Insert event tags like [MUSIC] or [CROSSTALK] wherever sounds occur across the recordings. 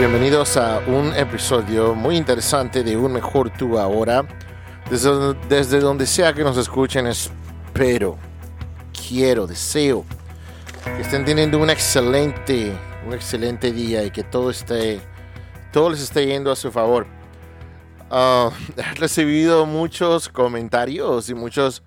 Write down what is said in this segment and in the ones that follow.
Bienvenidos a un episodio muy interesante de Un Mejor Tú Ahora. Desde, desde donde sea que nos escuchen, espero, quiero, deseo que estén teniendo un excelente, un excelente día y que todo esté, todo les esté yendo a su favor. Ah, [LAUGHS] he recibido muchos comentarios y muchos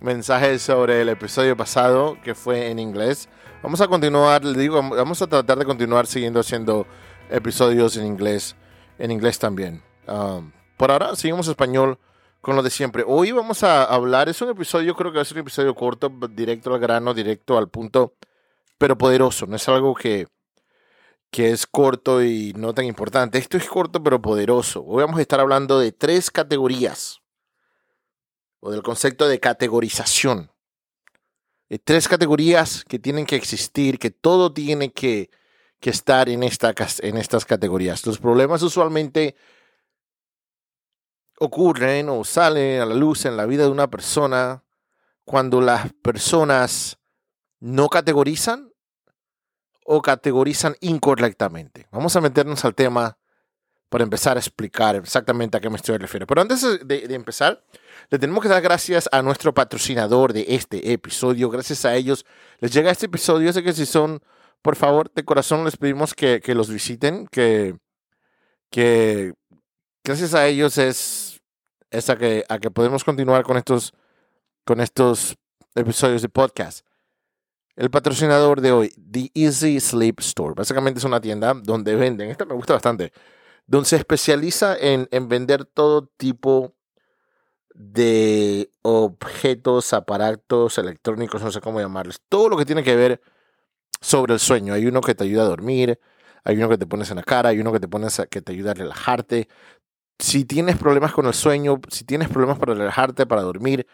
mensajes sobre el episodio pasado que fue en inglés. Vamos a continuar, le digo, vamos a tratar de continuar siguiendo haciendo episodios en inglés, en inglés también. Um, por ahora seguimos español con lo de siempre. Hoy vamos a hablar, es un episodio, creo que va a ser un episodio corto, directo al grano, directo al punto, pero poderoso. No es algo que, que es corto y no tan importante. Esto es corto pero poderoso. Hoy vamos a estar hablando de tres categorías o del concepto de categorización. De tres categorías que tienen que existir, que todo tiene que que estar en, esta, estas categorías. Los problemas usualmente ocurren o salen a la luz en la vida de una persona cuando las personas no categorizan o categorizan incorrectamente. Vamos a meternos al tema para empezar a explicar exactamente a qué me estoy refiriendo. Pero antes de, de, empezar, le tenemos que dar gracias a nuestro patrocinador de este episodio. Gracias a ellos les llega este episodio. Sé que si son por favor, de corazón les pedimos que, los visiten, que, que gracias a ellos es, es a, que, a que podemos continuar con estos, con estos episodios de podcast. El patrocinador de hoy, The Easy Sleep Store. Básicamente es una tienda donde venden, esta me gusta bastante, donde se especializa en, en vender todo tipo de objetos, aparatos electrónicos, no sé cómo llamarles, todo lo que tiene que ver sobre el sueño. Hay uno que te ayuda a dormir, hay uno que te pones en la cara, hay uno que te pones a, que te ayuda a relajarte. Si tienes problemas con el sueño, si tienes problemas para relajarte, para dormir,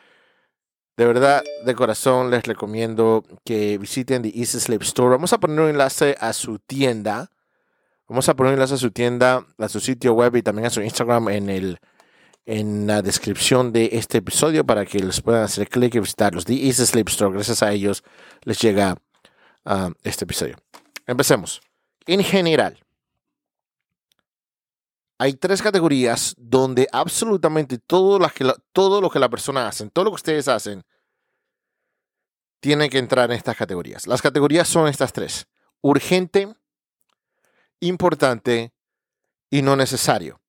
de verdad, de corazón les recomiendo que visiten The Easy Sleep Store. Vamos a poner un enlace a su tienda. Vamos a poner un enlace a su tienda, a su sitio web y también a su Instagram en, el, en la descripción de este episodio para que les puedan hacer clic y visitarlos. The Easy Sleep Store, gracias a ellos les llega este episodio. Empecemos. En general, hay tres categorías donde absolutamente todo lo, que la persona hace, todo lo que ustedes hacen, tiene que entrar en estas categorías. Las categorías son estas tres. Urgente, importante y no necesario.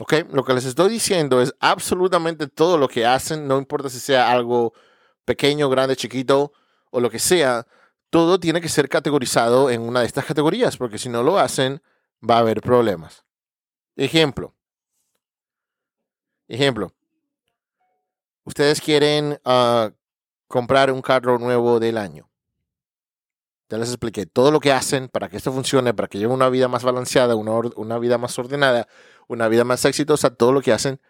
¿Ok? Lo que les estoy diciendo es absolutamente todo lo que hacen, no importa si sea algo pequeño, grande, chiquito o lo que sea, todo tiene que ser categorizado en una de estas categorías, porque si no lo hacen, va a haber problemas. Ejemplo. Ejemplo. Ustedes quieren ah, comprar un carro nuevo del año. Ya les expliqué todo lo que hacen para que esto funcione, para que lleven una vida más balanceada, una, una vida más ordenada, una vida más exitosa. Todo lo que hacen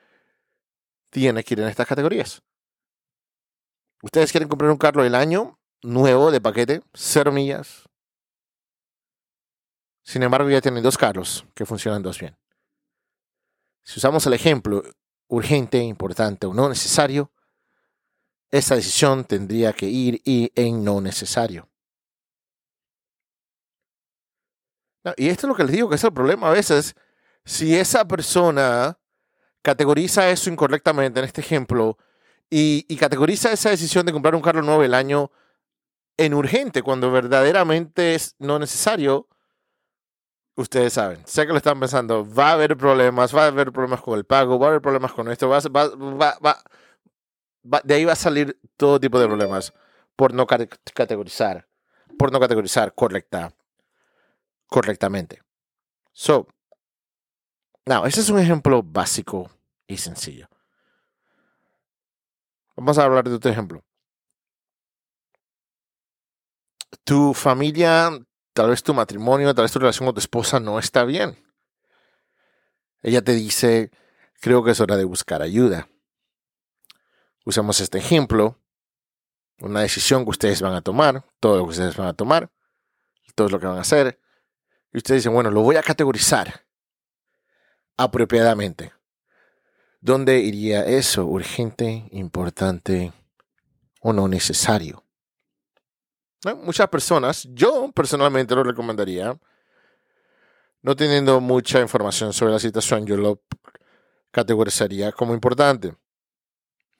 tiene que ir en estas categorías. Ustedes quieren comprar un carro del año, nuevo de paquete, cero millas. Sin embargo, ya tienen dos carros que funcionan dos bien. Si usamos el ejemplo urgente, importante o no necesario, esta decisión tendría que ir y en no necesario. y esto es lo que les digo que es el problema a veces. Si esa persona categoriza eso incorrectamente en este ejemplo y, y categoriza esa decisión de comprar un carro nuevo el año en urgente, cuando verdaderamente es no necesario, ustedes saben, sé que lo están pensando, va a haber problemas, va a haber problemas con el pago, va a haber problemas con esto, va, va, va, de ahí va a salir todo tipo de problemas por no categorizar, por no categorizar correcta, correctamente. So, now, ese es un ejemplo básico y sencillo. Vamos a hablar de otro ejemplo tu familia, tal vez tu matrimonio, tal vez tu relación con tu esposa no está bien. Ella te dice, creo que es hora de buscar ayuda. Usamos este ejemplo, una decisión que ustedes van a tomar, todo lo que ustedes van a tomar, todo lo que van a hacer. Y ustedes dicen, bueno, lo voy a categorizar apropiadamente. ¿Dónde iría eso? ¿Urgente, importante o no necesario? Muchas personas, yo personalmente lo recomendaría, no teniendo mucha información sobre la situación, yo lo categorizaría como importante.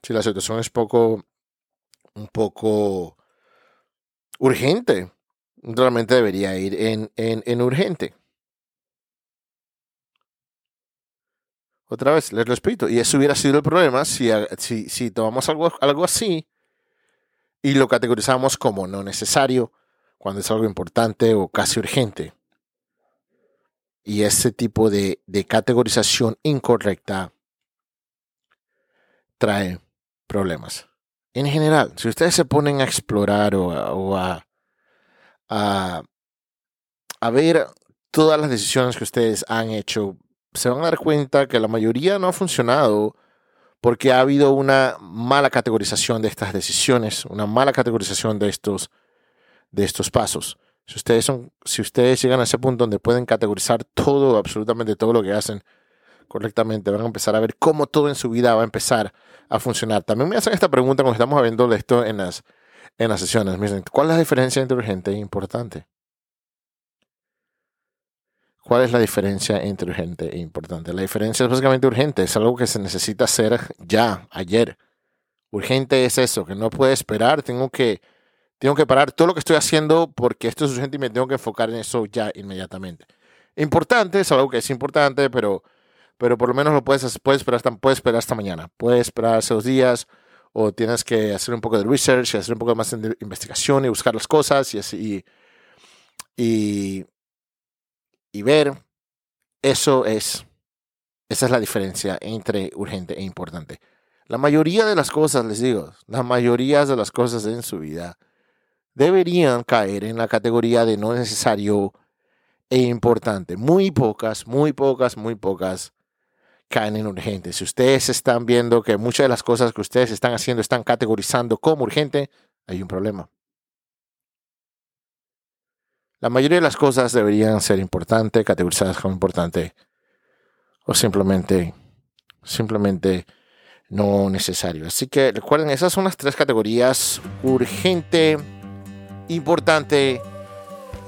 Si la situación es poco, un poco urgente, realmente debería ir en, en, urgente. Otra vez, les repito, y eso hubiera sido el problema si, si, si tomamos algo, algo así y lo categorizamos como no necesario cuando es algo importante o casi urgente. Y ese tipo de, categorización incorrecta trae problemas. En general, si ustedes se ponen a explorar o a, a, a, ver todas las decisiones que ustedes han hecho, se van a dar cuenta que la mayoría no ha funcionado porque ha habido una mala categorización de estas decisiones, una mala categorización de estos, de estos pasos. Si ustedes, son, si ustedes llegan a ese punto donde pueden categorizar todo, absolutamente todo lo que hacen correctamente, van a empezar a ver cómo todo en su vida va a empezar a funcionar. También me hacen esta pregunta cuando estamos viendo esto en las, en las sesiones. Miren, ¿cuál es la diferencia entre urgente e importante? ¿Cuál es la diferencia entre urgente e importante? La diferencia es básicamente urgente, es algo que se necesita hacer ya, ayer. Urgente es eso, que no puede esperar, tengo que, tengo que parar todo lo que estoy haciendo porque esto es urgente y me tengo que enfocar en eso ya inmediatamente. Importante es algo que es importante, pero pero por lo menos lo puedes, puedes, esperar, puedes esperar hasta mañana. Puedes esperar esos días o tienes que hacer un poco de research y hacer un poco más de investigación y buscar las cosas y, así, y ver. Eso es, esa es la diferencia entre urgente e importante. La mayoría de las cosas, les digo, la mayoría de las cosas en su vida deberían caer en la categoría de no necesario e importante. Muy pocas, muy pocas, muy pocas caen en urgente. Si ustedes están viendo que muchas de las cosas que ustedes están haciendo están categorizando como urgente, hay un problema. La mayoría de las cosas deberían ser importantes, categorizadas como importante, o simplemente, simplemente no necesario. Así que recuerden, esas son las tres categorías, urgente, importante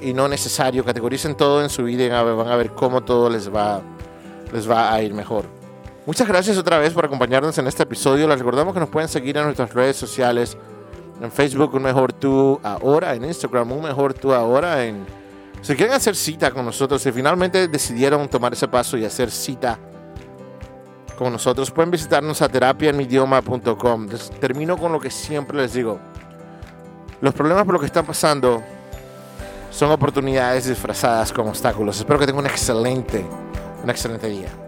y no necesario. Categoricen todo en su vida y van a ver cómo todo les va les va a ir mejor. Muchas gracias otra vez por acompañarnos en este episodio. Les recordamos que nos pueden seguir en nuestras redes sociales. En Facebook, un mejor tú ahora. En Instagram, un mejor tú ahora. En... Si quieren hacer cita con nosotros, si finalmente decidieron tomar ese paso y hacer cita con nosotros, pueden visitarnos a terapiaenmidioma.com. Termino con lo que siempre les digo. Los problemas por lo que están pasando son oportunidades disfrazadas como obstáculos. Espero que tengan un excelente un excelente día.